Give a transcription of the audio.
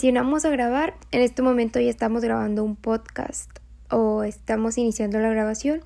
presionamos a grabar. En este momento ya estamos grabando un podcast o estamos iniciando la grabación.